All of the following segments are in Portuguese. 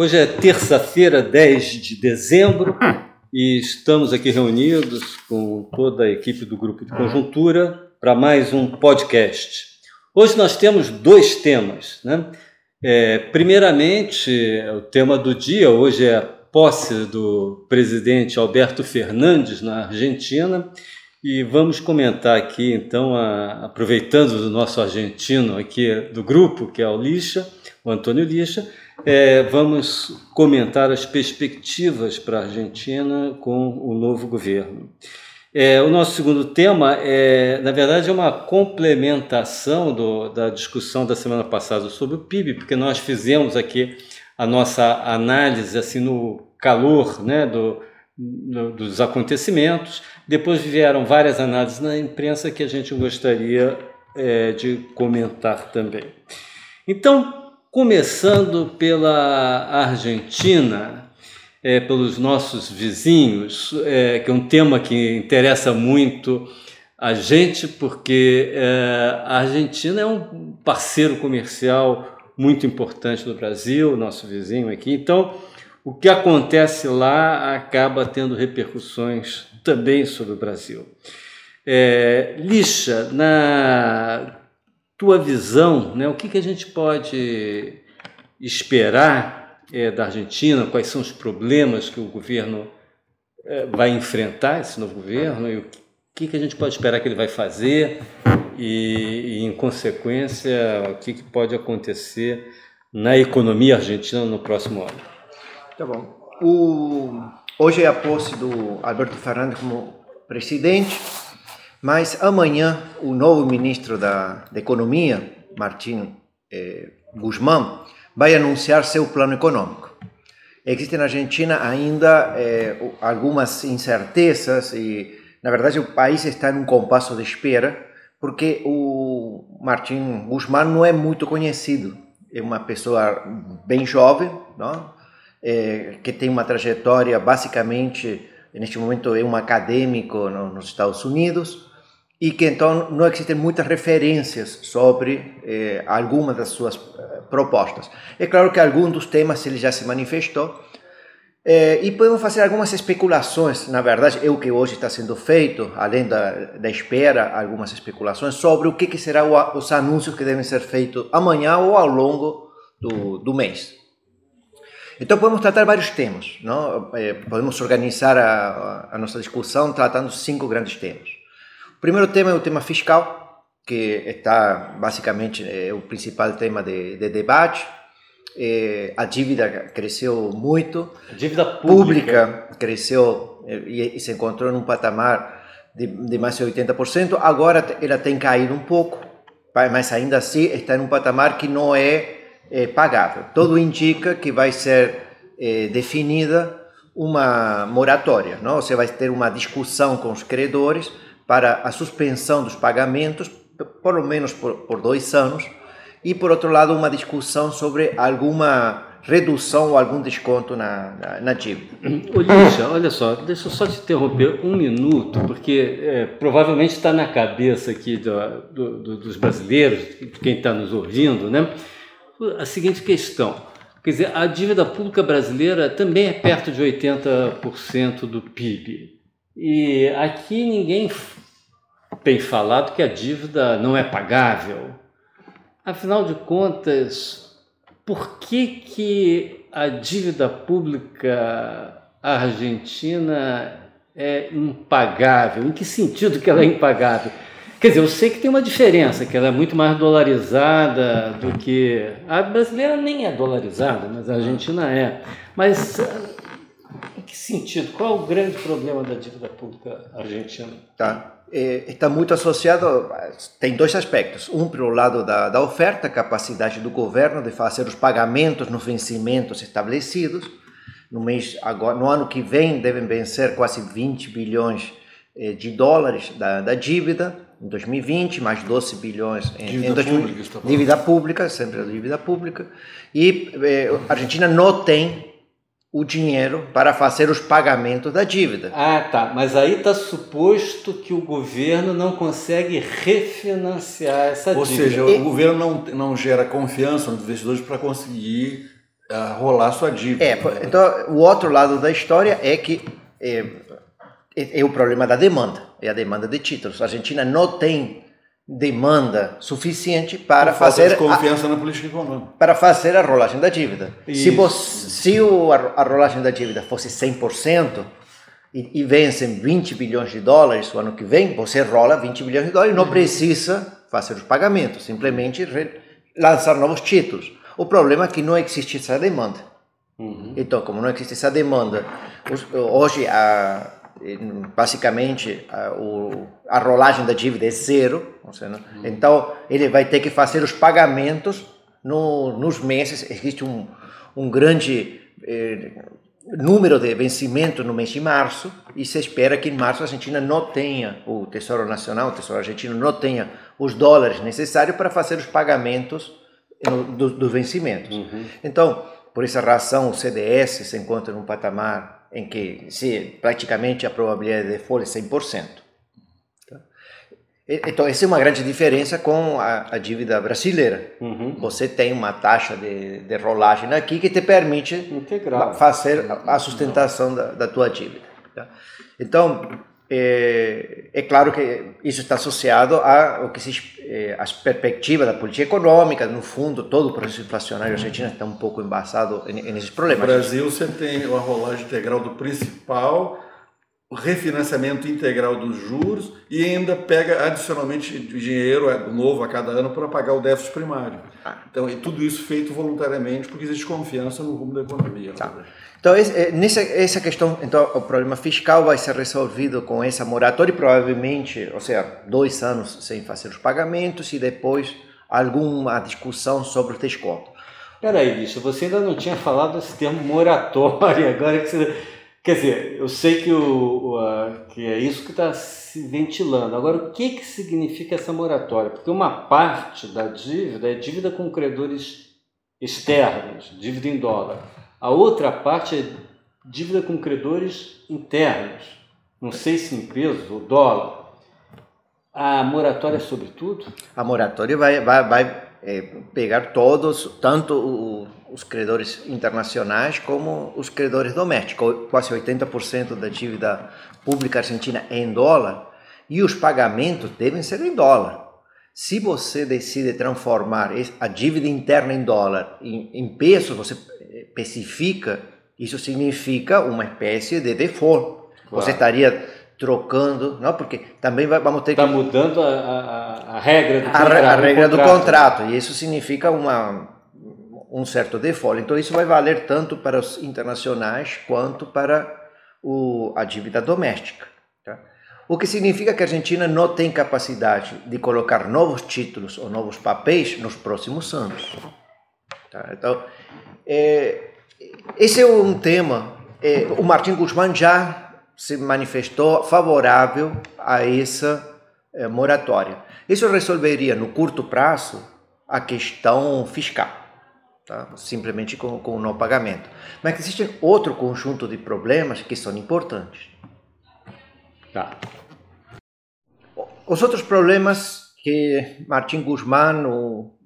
Hoje é terça-feira, 10 de dezembro, e estamos aqui reunidos com toda a equipe do Grupo de Conjuntura para mais um podcast. Hoje nós temos dois temas. Né? É, primeiramente, o tema do dia hoje é a posse do presidente Alberto Fernandes na Argentina. E vamos comentar aqui, então, a, aproveitando do nosso argentino aqui do grupo, que é o Lixa, o Antônio Lixa, é, vamos comentar as perspectivas para a Argentina com o novo governo. É, o nosso segundo tema é, na verdade, é uma complementação do, da discussão da semana passada sobre o PIB, porque nós fizemos aqui a nossa análise assim no calor né, do, do, dos acontecimentos. Depois vieram várias análises na imprensa que a gente gostaria é, de comentar também. Então, começando pela Argentina, é, pelos nossos vizinhos, é, que é um tema que interessa muito a gente, porque é, a Argentina é um parceiro comercial muito importante do Brasil, nosso vizinho aqui. Então, o que acontece lá acaba tendo repercussões também sobre o Brasil. É, Lixa, na tua visão, né, o que, que a gente pode esperar é, da Argentina, quais são os problemas que o governo é, vai enfrentar, esse novo governo, e o que, que a gente pode esperar que ele vai fazer, e, e em consequência, o que, que pode acontecer na economia argentina no próximo ano. Tá bom. O, hoje é a posse do Alberto Fernandes como presidente. Mas amanhã o novo ministro da, da Economia, Martin eh, Guzmán, vai anunciar seu plano econômico. Existem na Argentina ainda eh, algumas incertezas e, na verdade, o país está em um compasso de espera porque o Martin Guzmán não é muito conhecido. É uma pessoa bem jovem, não? É, que tem uma trajetória basicamente, neste momento, é um acadêmico no, nos Estados Unidos e que então não existem muitas referências sobre eh, das suas eh, propostas. É claro que algum dos temas ele já se manifestou eh, e podemos fazer algumas especulações, na verdade, é o que hoje está sendo feito, além da, da espera, algumas especulações sobre o que, que serão os anúncios que devem ser feitos amanhã ou ao longo do, do mês. Então podemos tratar vários temas, não? Eh, podemos organizar a, a nossa discussão tratando cinco grandes temas. O primeiro tema é o tema fiscal, que está basicamente é o principal tema de, de debate. É, a dívida cresceu muito. A dívida pública, pública cresceu e, e, se encontrou num patamar de, de mais de 80%. Agora ela tem caído um pouco, mas ainda assim está em um patamar que não é, é pagável. Tudo indica que vai ser é, definida uma moratória, não? Você vai ter uma discussão com os credores para a suspensão dos pagamentos, pelo menos por, por dois anos, e por outro lado uma discussão sobre alguma redução ou algum desconto na, na, na dívida. Olívia, olha só, deixa eu só te interromper um minuto, porque é, provavelmente está na cabeça aqui do, do, dos brasileiros, de quem está nos ouvindo, né? A seguinte questão. Quer dizer, a dívida pública brasileira também é perto de 80% do PIB. E aqui ninguém tem falado que a dívida não é pagável. Afinal de contas, por que, que a dívida pública argentina é impagável? Em que sentido que ela é impagável? Quer dizer, eu sei que tem uma diferença, que ela é muito mais dolarizada do que. A brasileira nem é dolarizada, mas a Argentina é. Mas em que sentido? Qual é o grande problema da dívida pública argentina? Tá. É, está muito associado, tem dois aspectos. Um, pelo lado da, da oferta, capacidade do governo de fazer os pagamentos nos vencimentos estabelecidos. No, mês, agora, no ano que vem, devem vencer quase 20 bilhões eh, de dólares da, da dívida em 2020, mais 12 bilhões em, dívida, em 2000, pública, dívida pública, sempre a dívida pública. E eh, a Argentina não tem o dinheiro para fazer os pagamentos da dívida. Ah, tá. Mas aí está suposto que o governo não consegue refinanciar essa Ou dívida. Ou seja, e... o governo não, não gera confiança nos investidores para conseguir a rolar sua dívida. É, então o outro lado da história é que é, é, é o problema da demanda, é a demanda de títulos. A Argentina não tem demanda suficiente para fazer confiança a, na política econômica. Para fazer a rolagem da dívida. Isso. Se, você, se o, a, rolagem da dívida fosse 100% e, e vencem 20 bilhões de dólares o ano que vem, você rola 20 bilhões de dólares e não uhum. precisa fazer os pagamentos, simplesmente lançar novos títulos. O problema é que não existe essa demanda. Uhum. Então, como não existe essa demanda, hoje a, basicamente a, o, a rolagem da dívida é zero, seja, uhum. então ele vai ter que fazer os pagamentos no, nos meses. Existe um, um grande eh, número de vencimento no mês de março e se espera que em março a Argentina não tenha, o Tesouro Nacional, o Tesouro Argentino não tenha os dólares necessários para fazer os pagamentos dos do vencimentos. Uhum. Então, por essa razão, o CDS se encontra num patamar em que se praticamente a probabilidade de default é 100%. Tá? Então, essa é uma grande diferença com a, a dívida brasileira. Uhum. Você tem uma taxa de, de rolagem aqui que te permite Integral. fazer a sustentação da, da tua dívida. Tá? Então, é, é, claro que isso está associado ao que se é, as perspectivas da política econômica, no fundo, todo o processo inflacionário argentino está um pouco embasado nesses problemas. No Brasil, você tem a rolagem integral do principal, o refinanciamento integral dos juros e ainda pega adicionalmente dinheiro é, novo a cada ano para pagar o déficit primário. Ah. Então, e tudo isso feito voluntariamente porque existe confiança no rumo da economia. Tá. Então, eh, nessa essa questão, então, o problema fiscal vai ser resolvido com essa moratória, provavelmente, ou seja, dois anos sem fazer os pagamentos e depois alguma discussão sobre o desconto. Peraí, bicho, você ainda não tinha falado desse termo moratória, agora que você... Quer dizer, eu sei que, o, o a, que é isso que está se ventilando. Agora, o que, que significa essa moratória? Porque uma parte da dívida é dívida com credores externos, dívida em dólar. A outra parte é dívida com credores internos, não sei se em peso ou dólar. A moratória é sobre tudo? A moratória vai, vai, vai é, pegar todos, tanto o, os credores internacionais como os credores domésticos. Quase 80% da dívida pública argentina é em dólar e os pagamentos devem ser em dólar. Se você decide transformar a dívida interna em dólar em, em peso, você especifica, isso significa uma espécie de default. Claro. Você estaria trocando, não? Porque também vamos ter Está que... mudando a, a, a, regra do a, contrato. A regra do contrato. do contrato, e isso significa uma, um certo default. Então isso vai valer tanto para os internacionais quanto para o, a dívida doméstica. Tá? O que significa que a Argentina não tem capacidade de colocar novos títulos ou novos papéis nos próximos anos. Tá? Então, é, esse é um tema. É, o Martin Guzmán já se manifestou favorável a essa é, moratória. Isso resolveria no curto prazo a questão fiscal, tá? simplesmente com, com o não pagamento. Mas existe outro conjunto de problemas que são importantes. Tá. Os outros problemas que Martin Guzmán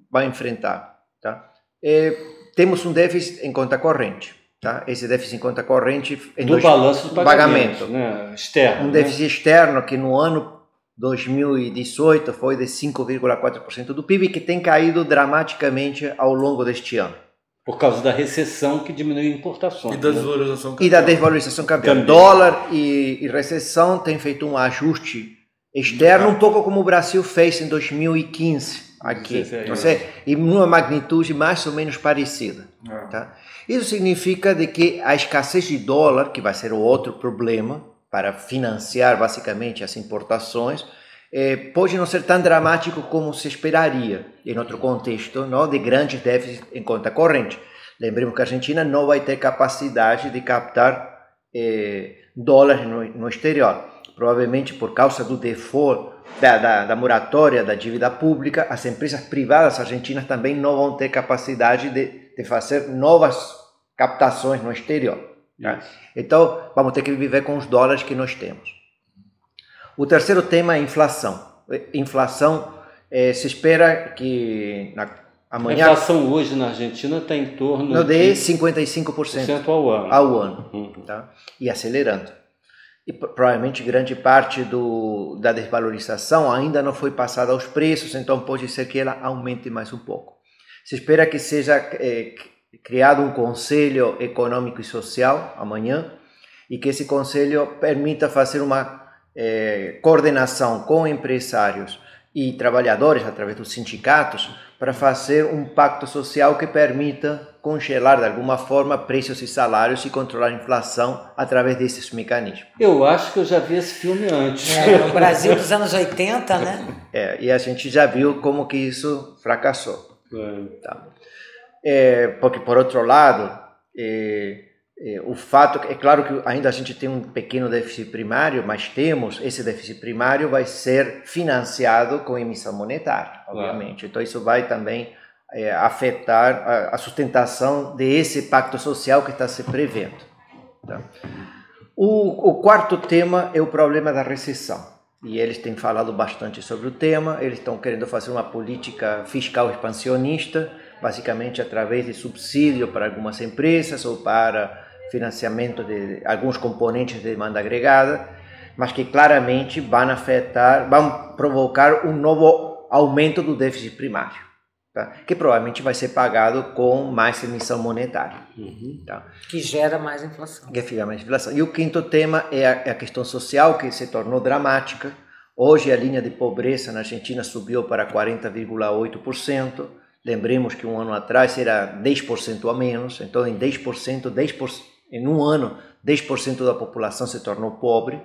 vai enfrentar, tá? É, temos um déficit em conta corrente. Tá? Esse déficit em conta corrente em do dois, balanço do pagamento, pagamento né? externo. Um né? déficit externo que no ano 2018 foi de 5,4% do PIB, que tem caído dramaticamente ao longo deste ano. Por causa da recessão que diminuiu importações. E da né? desvalorização cambial. E da desvalorização cambial. Também. Dólar e, e recessão tem feito um ajuste externo, um pouco como o Brasil fez em 2015 aqui. Você, e numa magnitude mais ou menos parecida. É. Tá? Isso significa de que a escassez de dólar, que vai ser o outro problema para financiar basicamente as importações, eh, pode não ser tão dramático como se esperaria em outro contexto não, de grandes déficits em conta corrente. Lembremos que a Argentina não vai ter capacidade de captar eh, dólares no, no exterior. Provavelmente por causa do default da, da, da, moratória da dívida pública, as empresas privadas argentinas também não vão ter capacidade de, de fazer novas captações no exterior. Tá? Então, vamos ter que viver com os dólares que nós temos. O terceiro tema é inflação. Inflação, eh, se espera que na, Amanhã, a inflação hoje na Argentina está em torno no de 55% ao ano. Ao ano uhum. tá? E acelerando. E provavelmente grande parte do, da desvalorização ainda não foi passada aos preços, então pode ser que ela aumente mais um pouco. Se espera que seja é, criado um conselho econômico e social amanhã e que esse conselho permita fazer uma é, coordenação com empresários e trabalhadores através dos sindicatos para fazer um pacto social que permita congelar de alguma forma preços e salários e controlar a inflação através desses mecanismos. Eu acho que eu já vi esse filme antes. É, no Brasil dos anos 80, né? É, e a gente já viu como que isso fracassou. É. Tá. É, porque, por outro lado, é, é, o fato é claro que ainda a gente tem um pequeno déficit primário, mas temos esse déficit primário vai ser financiado com emissão monetária, obviamente. Claro. Então isso vai também é, afetar a, a, sustentação desse pacto social que está se prevendo. Tá? O, o quarto tema é o problema da recessão. E eles têm falado bastante sobre o tema. Eles estão querendo fazer uma política fiscal expansionista basicamente através de subsídio para algumas empresas ou para financiamento de alguns componentes de demanda agregada, mas que claramente vão afetar, vão provocar um novo aumento do déficit primário, tá? que provavelmente vai ser pagado com mais emissão monetária. Uhum. Tá? Que gera mais inflação. Que gera mais inflação. E o quinto tema é a, é a questão social, que se tornou dramática. Hoje a linha de pobreza na Argentina subiu para 40,8%. Lembremos que um ano atrás era 10% a menos, então em 10%, 10%, em um ano, 10% da população se tornou pobre,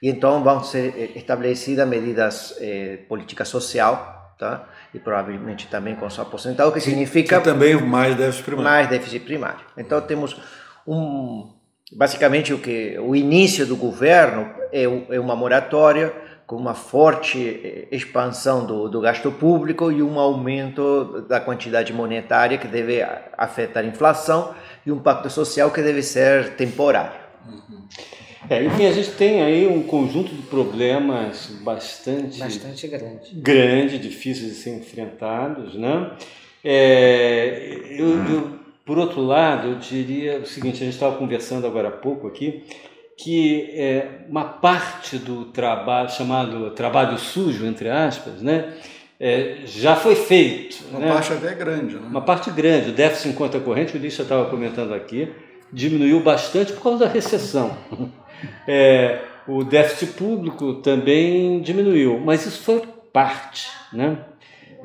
e então vão ser eh, estabelecidas medidas eh, política social, tá? e provavelmente também com sua aposentadoria, o que significa... Que também mais déficit primário. Mais déficit primário. Então temos um... Basicamente o que o início do governo é, é uma moratória com uma forte eh, expansão do, do gasto público e um aumento da quantidade monetária que deve afetar a inflação e um pacto social que deve ser temporário. Uhum. É, enfim, a gente tem aí um conjunto de problemas bastante, bastante grande. grande, difíceis de ser enfrentados, né? É, eu, eu, por outro lado, eu diria o seguinte: a gente estava conversando agora há pouco aqui que é, uma parte do trabalho, chamado trabalho sujo, entre aspas, né, é, já foi feito. Uma né? parte até grande. Né? Uma parte grande. O déficit em conta corrente, o Lixa estava comentando aqui, diminuiu bastante por causa da recessão. É, o déficit público também diminuiu, mas isso foi parte. Né?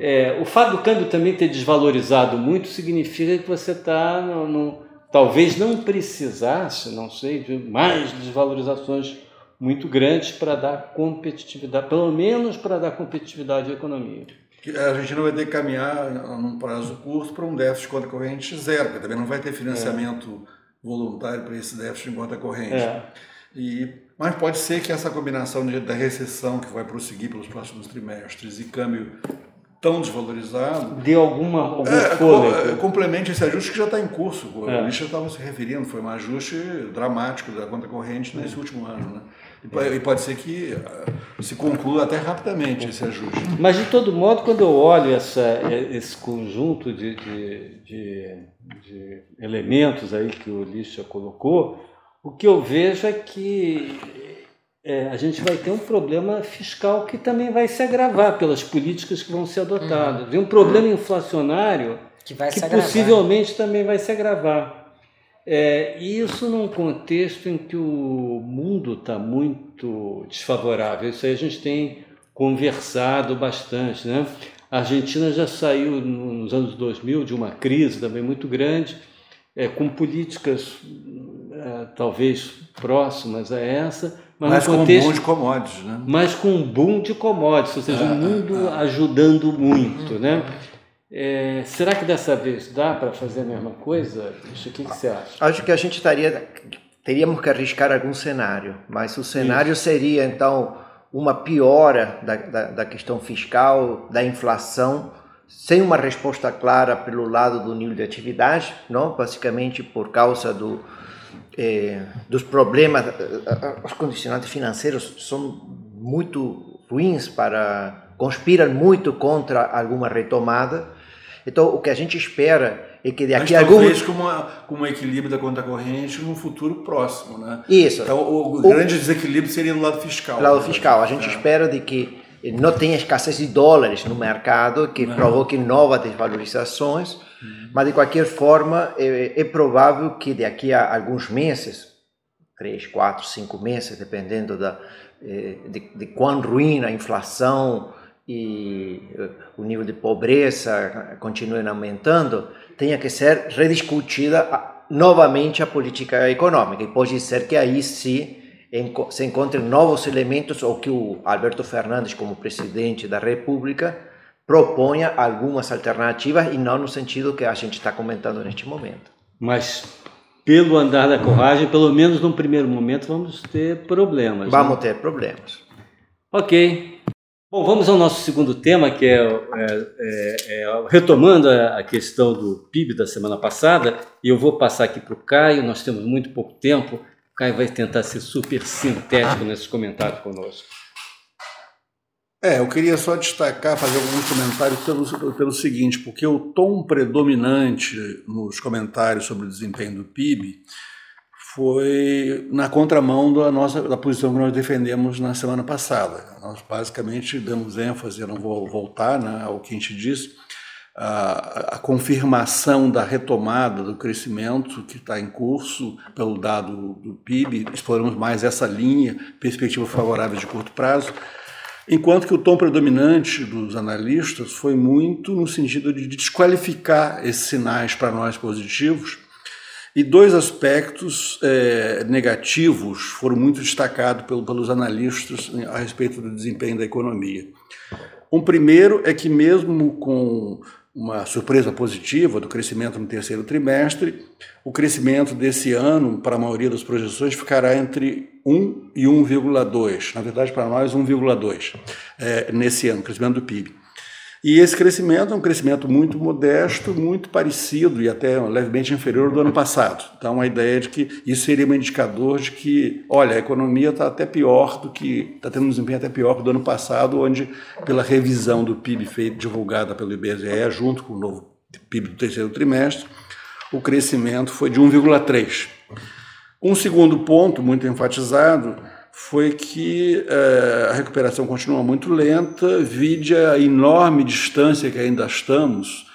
É, o fato do câmbio também ter desvalorizado muito significa que você está no, no talvez não precisasse, não sei, de mais desvalorizações muito grandes para dar competitividade, pelo menos para dar competitividade à economia. A Argentina vai ter que caminhar num prazo curto para um déficit de conta corrente zero, porque também não vai ter financiamento é. voluntário para esse déficit de conta corrente. É. E, mas pode ser que essa combinação de, da recessão que vai prosseguir pelos próximos trimestres e câmbio tão desvalorizado. De alguma algum é, complemente esse ajuste que já está em curso. O é. Richard estava se referindo, foi um ajuste dramático da conta corrente nesse é. último ano. Né? E, e pode ser que uh, se conclua até rapidamente esse ajuste. Mas, de todo modo, quando eu olho essa, esse conjunto de, de, de, de elementos aí que o Lixa colocou, o que eu vejo é que é, a gente vai ter um problema fiscal que também vai se agravar pelas políticas que vão ser adotadas. Uhum. E um problema inflacionário que, que possivelmente também vai se agravar. É, isso num contexto em que o mundo está muito desfavorável. Isso aí a gente tem conversado bastante. Né? A Argentina já saiu nos anos 2000 de uma crise também muito grande, é, com políticas é, talvez próximas a essa, mas, mas com contexto, um boom de commodities, né? Mas com um boom de commodities, ou seja, é, o mundo é. ajudando muito, né? É, será que dessa vez dá para fazer a mesma coisa? O que, que você acha? Acho que a gente estaria, teríamos que arriscar algum cenário, mas o cenário Isso. seria então uma piora da, da, da questão fiscal, da inflação, sem uma resposta clara pelo lado do nível de atividade, não? basicamente por causa do, eh, dos problemas, eh, eh, os condicionantes financeiros são muito ruins para conspiram muito contra alguma retomada. Então, o que a gente espera é que daqui a algum talvez com, uma, com um equilíbrio da conta corrente no futuro próximo, né? Isso. Então, o, o grande desequilíbrio seria no lado fiscal. lado fiscal. A gente é. espera de que não tenha escassez de dólares no mercado que provoque novas desvalorizações, mas de qualquer forma é, é provável que daqui a alguns meses, três, quatro, cinco meses, dependendo da, eh, de, de quão ruim a inflação e eh, o nível de pobreza continuem aumentando, tenha que ser rediscutida novamente a política econômica. E pode ser que aí sim se encontrem novos elementos ou que o Alberto Fernandes, como presidente da República, proponha algumas alternativas e não no sentido que a gente está comentando neste momento. Mas pelo andar da coragem, pelo menos num primeiro momento, vamos ter problemas. Né? Vamos né? ter problemas. Ok. Bom, vamos ao nosso segundo tema, que é, é, é, é retomando a, a, questão do PIB da semana passada, e eu vou passar aqui para o Caio, nós temos muito pouco tempo, Caio vai tentar ser super sintético nesses comentários conosco. É, eu queria só destacar, fazer alguns comentários pelo, pelo seguinte, porque o tom predominante nos comentários sobre o desempenho do PIB foi na contramão da nossa da posição que nós defendemos na semana passada. Nós basicamente damos ênfase, eu não vou voltar né, ao que a gente disse, a, a confirmação da retomada do crescimento que está em curso pelo dado do PIB, exploramos mais essa linha, perspectiva favorável de curto prazo, enquanto que o tom predominante dos analistas foi muito no sentido de desqualificar esses sinais para nós positivos, e dois aspectos é, negativos foram muito destacados pelo, pelos analistas a respeito do desempenho da economia. Um primeiro é que, mesmo com uma surpresa positiva do crescimento no terceiro trimestre, o crescimento desse ano, para a maioria das projeções, ficará entre 1 e 1,2. Na verdade, para nós, 1,2 é, nesse ano, crescimento do PIB. E esse crescimento é um crescimento muito modesto, muito parecido e até levemente inferior do ano passado. Então, a ideia é de que isso seria um indicador de que, olha, a economia está até pior do que, está tendo um desempenho até pior do ano passado, onde, pela revisão do PIB feita, divulgada pelo IBGE, junto com o novo PIB do terceiro trimestre, o crescimento foi de 1,3. Um segundo ponto, muito enfatizado, foi que é, a recuperação continua muito lenta, vide a enorme distância que ainda estamos,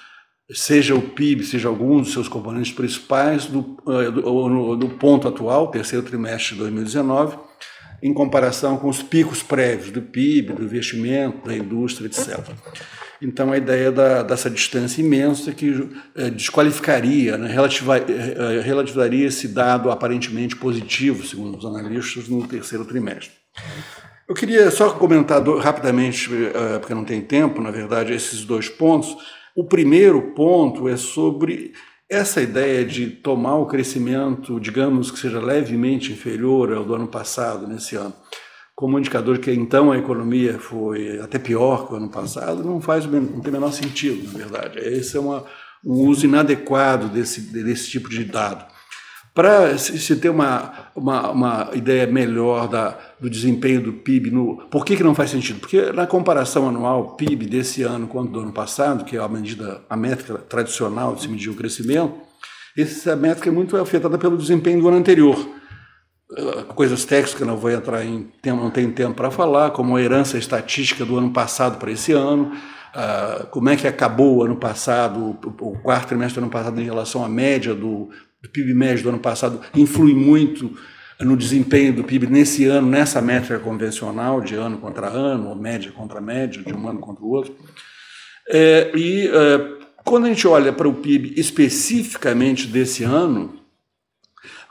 seja o PIB, seja alguns dos seus componentes principais, do, é, do, do ponto atual, terceiro trimestre de 2019, em comparação com os picos prévios do PIB, do investimento, da indústria, etc. Então, a ideia da, dessa distância imensa que é, desqualificaria, né, relativa, é, relativaria esse dado aparentemente positivo, segundo os analistas, no terceiro trimestre. Eu queria só comentar do, rapidamente, porque não tem tempo, na verdade, esses dois pontos. O primeiro ponto é sobre essa ideia de tomar o crescimento, digamos que seja levemente inferior ao do ano passado, nesse ano como indicador que então a economia foi até pior que o ano passado, não faz não tem o menor sentido, na verdade. Esse é uma, um uso inadequado desse, desse tipo de dado. Para se, ter uma, uma, uma ideia melhor da, do desempenho do PIB, no, por que, que não faz sentido? Porque na comparação anual PIB desse ano com do ano passado, que é a medida, a métrica tradicional de se medir o crescimento, essa métrica é muito afetada pelo desempenho do ano anterior coisas técnicas que não vou entrar em tempo, não tenho tempo para falar, como a herança estatística do ano passado para esse ano, uh, como é que acabou o ano passado, o, o, quarto trimestre do ano passado em relação à média do, do PIB médio do ano passado, influi muito no desempenho do PIB nesse ano, nessa métrica convencional de ano contra ano, ou média contra média, de um ano contra o outro. É, e é, quando a gente olha para o PIB especificamente desse ano,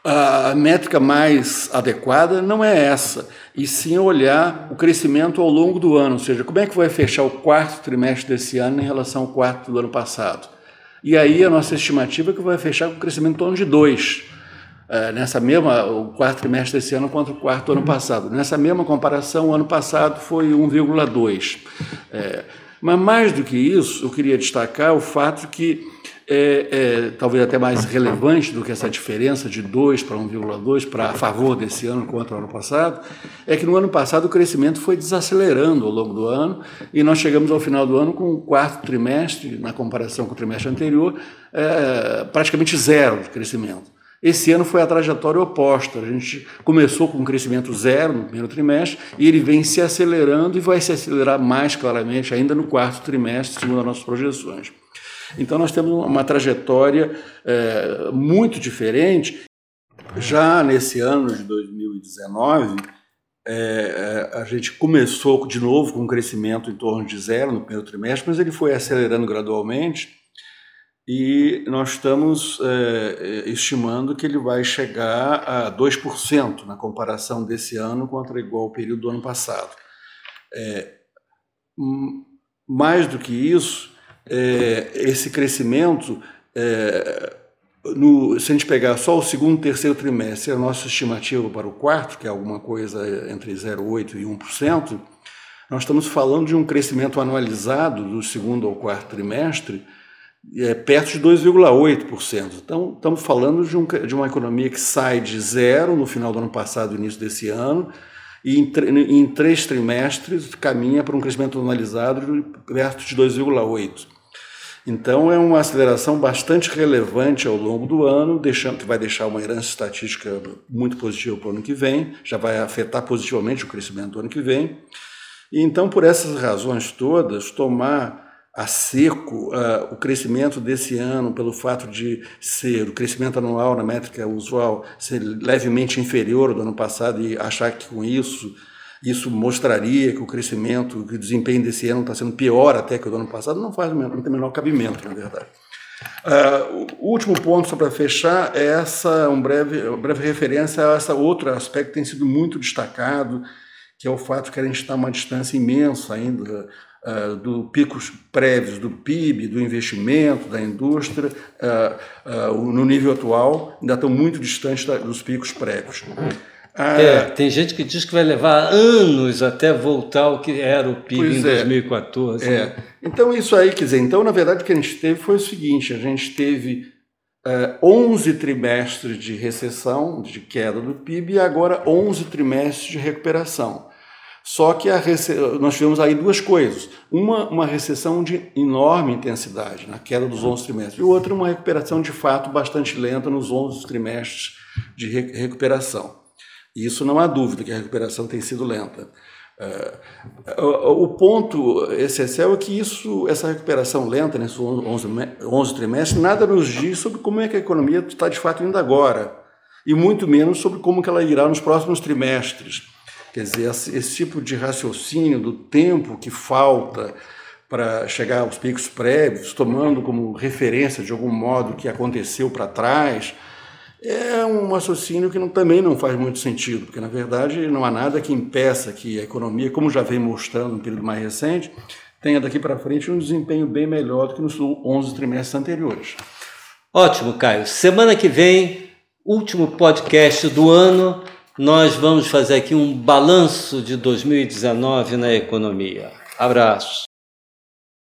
a métrica mais adequada não é essa, e sim olhar o crescimento ao longo do ano, ou seja, como é que vai fechar o quarto trimestre desse ano em relação ao quarto do ano passado. E aí a nossa estimativa é que vai fechar com um crescimento em torno de 2, é, nessa mesma, o quarto trimestre desse ano contra o quarto do ano passado. Nessa mesma comparação, o ano passado foi 1,2. É, mas mais do que isso, eu queria destacar o fato que é, é, talvez até mais relevante do que essa diferença de 2 para 1,2 para a favor desse ano contra o ano passado, é que no ano passado o crescimento foi desacelerando ao longo do ano e nós chegamos ao final do ano com o quarto trimestre, na comparação com o trimestre anterior, é, praticamente zero de crescimento. Esse ano foi a trajetória oposta. A gente começou com um crescimento zero no primeiro trimestre e ele vem se acelerando e vai se acelerar mais claramente ainda no quarto trimestre, segundo as nossas projeções. Então, nós temos uma trajetória é, muito diferente. Já nesse ano de 2019, é, é, a gente começou de novo com um crescimento em torno de zero no primeiro trimestre, mas ele foi acelerando gradualmente e nós estamos é, estimando que ele vai chegar a 2% na comparação desse ano contra igual período do ano passado. É, mais do que isso, é, esse crescimento, é, no, se a gente pegar só o segundo e terceiro trimestre, a nossa estimativa para o quarto, que é alguma coisa entre 0,8% e 1%, nós estamos falando de um crescimento anualizado do segundo ao quarto trimestre é, perto de 2,8%. Então, estamos falando de, um, de, uma economia que sai de zero no final do ano passado, início desse ano, e em, em três trimestres caminha para um crescimento anualizado perto de 2,8%. Então, é uma aceleração bastante relevante ao longo do ano, deixando, que vai deixar uma herança estatística muito positiva para o ano que vem, já vai afetar positivamente o crescimento do ano que vem. E então, por essas razões todas, tomar a seco uh, o crescimento desse ano, pelo fato de ser o crescimento anual na métrica usual ser levemente inferior ao do ano passado e achar que com isso isso mostraria que o crescimento, que o desempenho desse ano está sendo pior até que o do ano passado, não faz não tem o menor cabimento, na verdade. Uh, o último ponto, só para fechar, é essa um breve, uma breve referência a esse outro aspecto que tem sido muito destacado, que é o fato que a gente está a uma distância imensa ainda uh, do picos prévios do PIB, do investimento, da indústria, uh, uh, no nível atual, ainda estão muito distantes da, dos picos prévios. É, tem gente que diz que vai levar anos até voltar ao que era o PIB em 2014. É. Né? Então, isso aí, quer dizer, então, na verdade, o que a gente teve foi o seguinte: a gente teve uh, 11 trimestres de recessão, de queda do PIB, e agora 11 trimestres de recuperação. Só que rece... nós tivemos aí duas coisas. Uma, uma recessão de enorme intensidade, na queda dos 11 trimestres, e outra, uma recuperação de fato bastante lenta nos 11 trimestres de re recuperação. E isso não há dúvida que a recuperação tem sido lenta. Uh, o ponto essencial é que isso, essa recuperação lenta nesses 11, 11 trimestres, nada nos diz sobre como é que a economia está de fato indo agora, e muito menos sobre como que ela irá nos próximos trimestres. Quer dizer, esse tipo de raciocínio do tempo que falta para chegar aos picos prévios, tomando como referência de algum modo o que aconteceu para trás, é um raciocínio que não, também não faz muito sentido, porque na verdade não há nada que impeça que a economia, como já vem mostrando no período mais recente, tenha daqui para frente um desempenho bem melhor do que nos 11 trimestres anteriores. Ótimo, Caio. Semana que vem, último podcast do ano nós vamos fazer aqui um balanço de 2019 na economia. Abraços.